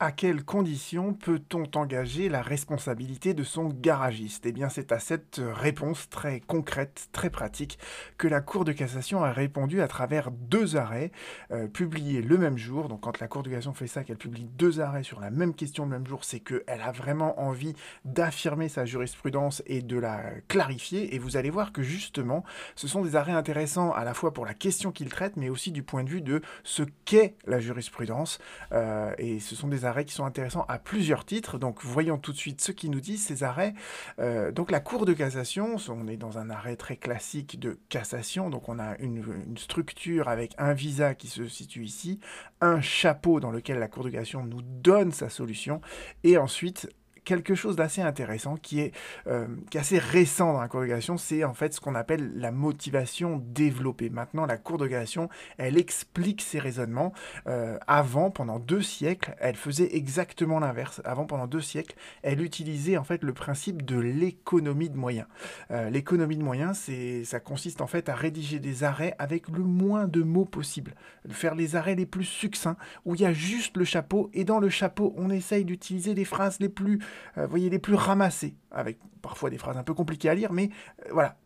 à quelles conditions peut-on engager la responsabilité de son garagiste? Eh bien, c'est à cette réponse très concrète, très pratique, que la Cour de cassation a répondu à travers deux arrêts euh, publiés le même jour. Donc, quand la Cour de cassation fait ça, qu'elle publie deux arrêts sur la même question le même jour, c'est qu'elle a vraiment envie d'affirmer sa jurisprudence et de la clarifier. Et vous allez voir que justement, ce sont des arrêts intéressants à la fois pour la question qu'ils traitent, mais aussi du point de vue de ce qu'est la jurisprudence. Euh, et ce sont des arrêts arrêts qui sont intéressants à plusieurs titres. Donc voyons tout de suite ce qui nous disent ces arrêts. Euh, donc la Cour de cassation, on est dans un arrêt très classique de cassation. Donc on a une, une, structure avec un visa qui se situe ici, un chapeau dans lequel la Cour de cassation nous donne sa solution, et ensuite quelque chose d'assez intéressant qui est, euh, assez récent dans la Cour de cassation, c'est en fait ce qu'on appelle la motivation développée. Maintenant, la Cour de cassation, elle explique ses raisonnements. Euh, avant, pendant deux siècles, elle faisait exactement l'inverse. Avant, pendant deux siècles, elle utilisait en fait le principe de l'économie de moyens. Euh, l'économie de moyens, c'est, ça consiste en fait à rédiger des arrêts avec le moins de mots possible, faire les arrêts les plus succincts où il y a juste le chapeau et dans le chapeau, on essaye d'utiliser les phrases les plus euh, voyez, les plus ramassés, avec parfois des phrases un peu compliquées à lire, mais euh, voilà,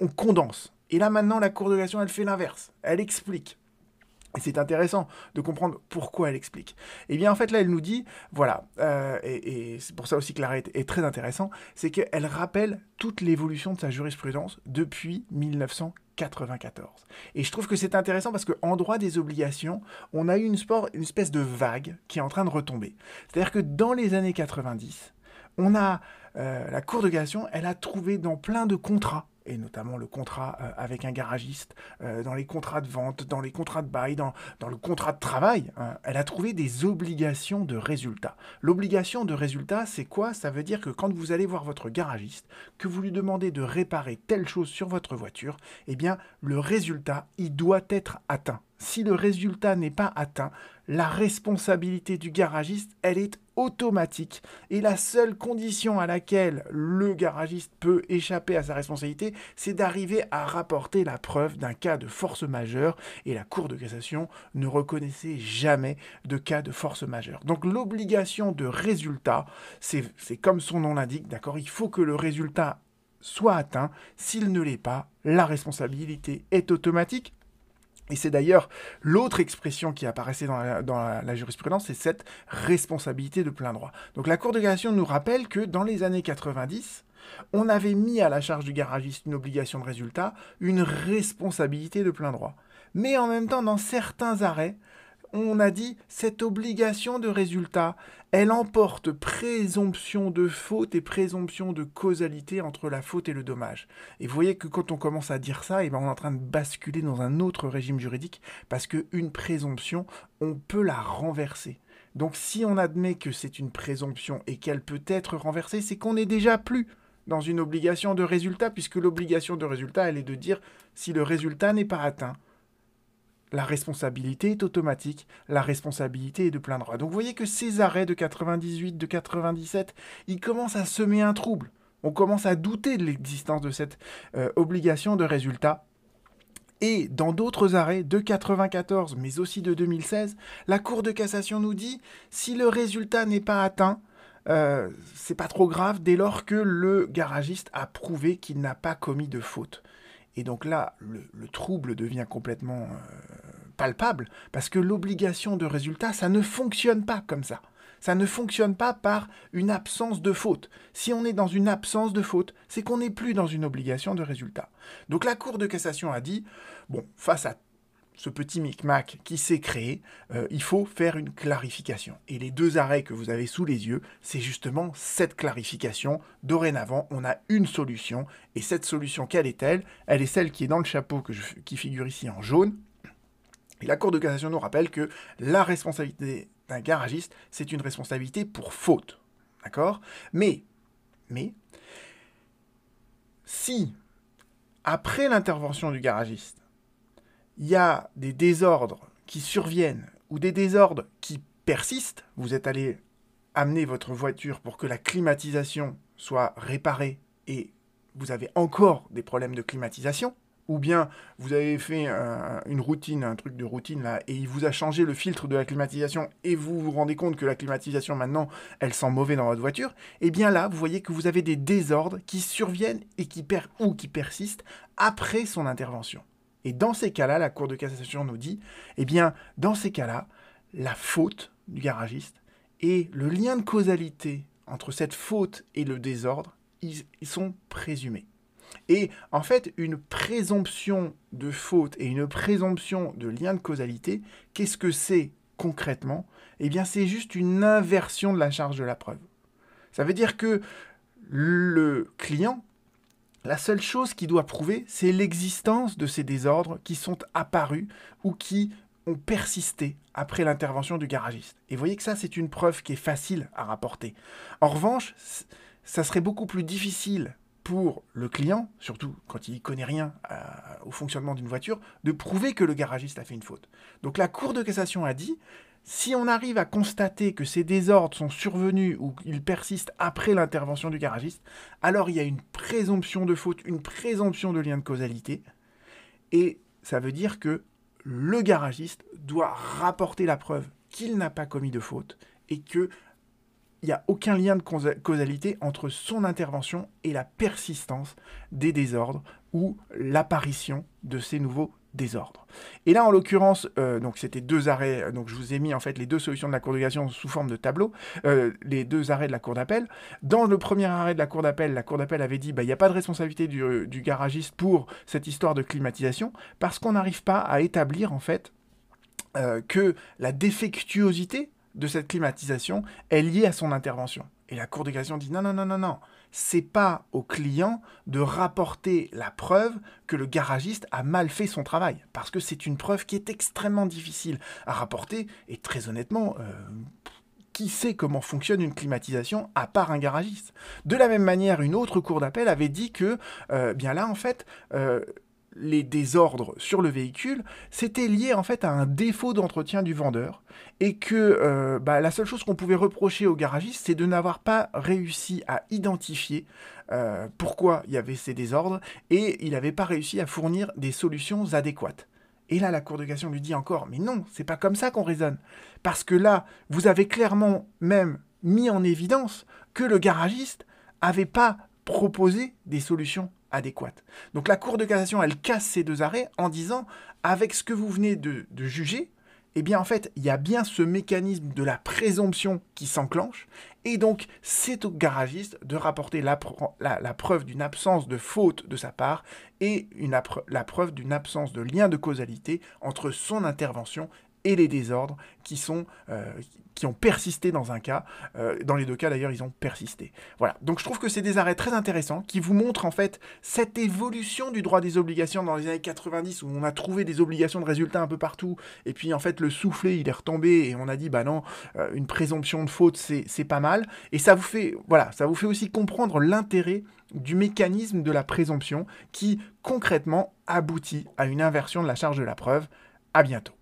on condense. Et là maintenant, la Cour de cassation, elle fait l'inverse. Elle explique. Et c'est intéressant de comprendre pourquoi elle explique. Et eh bien en fait là, elle nous dit, voilà, euh, et, c'est pour ça aussi que l'arrêt est très intéressant, c'est qu'elle rappelle toute l'évolution de sa jurisprudence depuis 1994. Et je trouve que c'est intéressant parce qu'en droit des obligations, on a eu une, une espèce de vague qui est en train de retomber. C'est-à-dire que dans les années 90, on a euh, la Cour de cassation, elle a trouvé dans plein de contrats et notamment le contrat euh, avec un garagiste, euh, dans les contrats de vente, dans les contrats de bail, dans, le contrat de travail, hein, elle a trouvé des obligations de résultat. L'obligation de résultat, c'est quoi? Ça veut dire que quand vous allez voir votre garagiste, que vous lui demandez de réparer telle chose sur votre voiture, eh bien, le résultat, il doit être atteint. Si le résultat n'est pas atteint, la responsabilité du garagiste, elle est automatique. Et la seule condition à laquelle le garagiste peut échapper à sa responsabilité, c'est d'arriver à rapporter la preuve d'un cas de force majeure. Et la Cour de cassation ne reconnaissait jamais de cas de force majeure. Donc l'obligation de résultat, c'est comme son nom l'indique, d'accord Il faut que le résultat soit atteint. S'il ne l'est pas, la responsabilité est automatique. Et c'est d'ailleurs l'autre expression qui apparaissait dans, la, jurisprudence, c'est cette responsabilité de plein droit. Donc la Cour de cassation nous rappelle que dans les années 90, on avait mis à la charge du garagiste une obligation de résultat, une responsabilité de plein droit. Mais en même temps, dans certains arrêts, on a dit cette obligation de résultat, elle emporte présomption de faute et présomption de causalité entre la faute et le dommage. Et vous voyez que quand on commence à dire ça, eh ben on est en train de basculer dans un autre régime juridique parce qu'une présomption, on peut la renverser. Donc si on admet que c'est une présomption et qu'elle peut être renversée, c'est qu'on n'est déjà plus dans une obligation de résultat, puisque l'obligation de résultat, elle est de dire si le résultat n'est pas atteint, la responsabilité est automatique, la responsabilité est de plein droit. Donc vous voyez que ces arrêts de 98, de 97, ils commencent à semer un trouble. On commence à douter de l'existence de cette euh, obligation de résultat. Et dans d'autres arrêts de 94, mais aussi de 2016, la Cour de cassation nous dit si le résultat n'est pas atteint, euh, c'est pas trop grave dès lors que le garagiste a prouvé qu'il n'a pas commis de faute. Et donc là, le, trouble devient complètement euh, palpable, parce que l'obligation de résultat, ça ne fonctionne pas comme ça. Ça ne fonctionne pas par une absence de faute. Si on est dans une absence de faute, c'est qu'on n'est plus dans une obligation de résultat. Donc la Cour de cassation a dit, bon, face à ce petit micmac qui s'est créé, euh, il faut faire une clarification. Et les deux arrêts que vous avez sous les yeux, c'est justement cette clarification. Dorénavant, on a une solution. Et cette solution, quelle est-elle? Elle est celle qui est dans le chapeau qui figure ici en jaune. Et la Cour de cassation nous rappelle que la responsabilité d'un garagiste, c'est une responsabilité pour faute. D'accord? Mais, mais, si, après l'intervention du garagiste, il y a des désordres qui surviennent ou des désordres qui persistent, vous êtes allé amener votre voiture pour que la climatisation soit réparée et vous avez encore des problèmes de climatisation, ou bien vous avez fait une routine, un truc de routine là, et il vous a changé le filtre de la climatisation, et vous vous rendez compte que la climatisation maintenant, elle sent mauvais dans votre voiture, et eh bien là, vous voyez que vous avez des désordres qui surviennent et qui ou qui persistent après son intervention. Et dans ces cas-là, la Cour de cassation nous dit, eh bien, dans ces cas-là, la faute du garagiste et le lien de causalité entre cette faute et le désordre, ils, sont présumés. Et en fait, une présomption de faute et une présomption de lien de causalité, qu'est-ce que c'est concrètement? Eh bien, c'est juste une inversion de la charge de la preuve. Ça veut dire que le client, la seule chose qu'il doit prouver, c'est l'existence de ces désordres qui sont apparus ou qui ont persisté après l'intervention du garagiste. Et vous voyez que ça, c'est une preuve qui est facile à rapporter. En revanche, ça serait beaucoup plus difficile pour le client, surtout quand il ne connaît rien euh, au fonctionnement d'une voiture, de prouver que le garagiste a fait une faute. Donc la Cour de cassation a dit, si on arrive à constater que ces désordres sont survenus ou qu'ils persistent après l'intervention du garagiste, alors il y a une présomption de faute, une présomption de lien de causalité, et ça veut dire que le garagiste doit rapporter la preuve qu'il n'a pas commis de faute et qu'il n'y a aucun lien de causalité entre son intervention et la persistance des désordres ou l'apparition de ces nouveaux désordre. Et là, en l'occurrence, euh, donc c'était deux arrêts. Euh, donc je vous ai mis en fait les deux solutions de la Cour de cassation sous forme de tableau, euh, les deux arrêts de la Cour d'appel. Dans le premier arrêt de la Cour d'appel, la Cour d'appel avait dit bah il n'y a pas de responsabilité du, garagiste pour cette histoire de climatisation parce qu'on n'arrive pas à établir en fait que la défectuosité de cette climatisation est liée à son intervention. Et la Cour de cassation dit non non non non non c'est pas au client de rapporter la preuve que le garagiste a mal fait son travail, parce que c'est une preuve qui est extrêmement difficile à rapporter, et très honnêtement, euh, qui sait comment fonctionne une climatisation à part un garagiste? De la même manière, une autre cour d'appel avait dit que, euh, bien là, en fait, euh, les désordres sur le véhicule, c'était lié en fait à un défaut d'entretien du vendeur et que euh, bah, la seule chose qu'on pouvait reprocher au garagiste, c'est de n'avoir pas réussi à identifier euh, pourquoi il y avait ces désordres et il n'avait pas réussi à fournir des solutions adéquates. Et là, la Cour de cassation lui dit encore, mais non, c'est pas comme ça qu'on raisonne. Parce que là, vous avez clairement même mis en évidence que le garagiste n'avait pas proposé des solutions Donc la Cour de cassation, elle casse ces deux arrêts en disant, avec ce que vous venez de, juger, eh bien en fait, il y a bien ce mécanisme de la présomption qui s'enclenche, et donc c'est au garagiste de rapporter la, preuve d'une absence de faute de sa part et la preuve d'une absence de lien de causalité entre son intervention et les désordres qui, sont, euh, qui ont persisté dans un cas. Euh, dans les deux cas, d'ailleurs, ils ont persisté. Voilà. Donc, je trouve que c'est des arrêts très intéressants qui vous montrent, en fait, cette évolution du droit des obligations dans les années 90 où on a trouvé des obligations de résultats un peu partout. Et puis, en fait, le soufflet, il est retombé et on a dit, bah non, euh, une présomption de faute, c'est pas mal. Et ça vous fait, voilà, ça vous fait aussi comprendre l'intérêt du mécanisme de la présomption qui, concrètement, aboutit à une inversion de la charge de la preuve. À bientôt.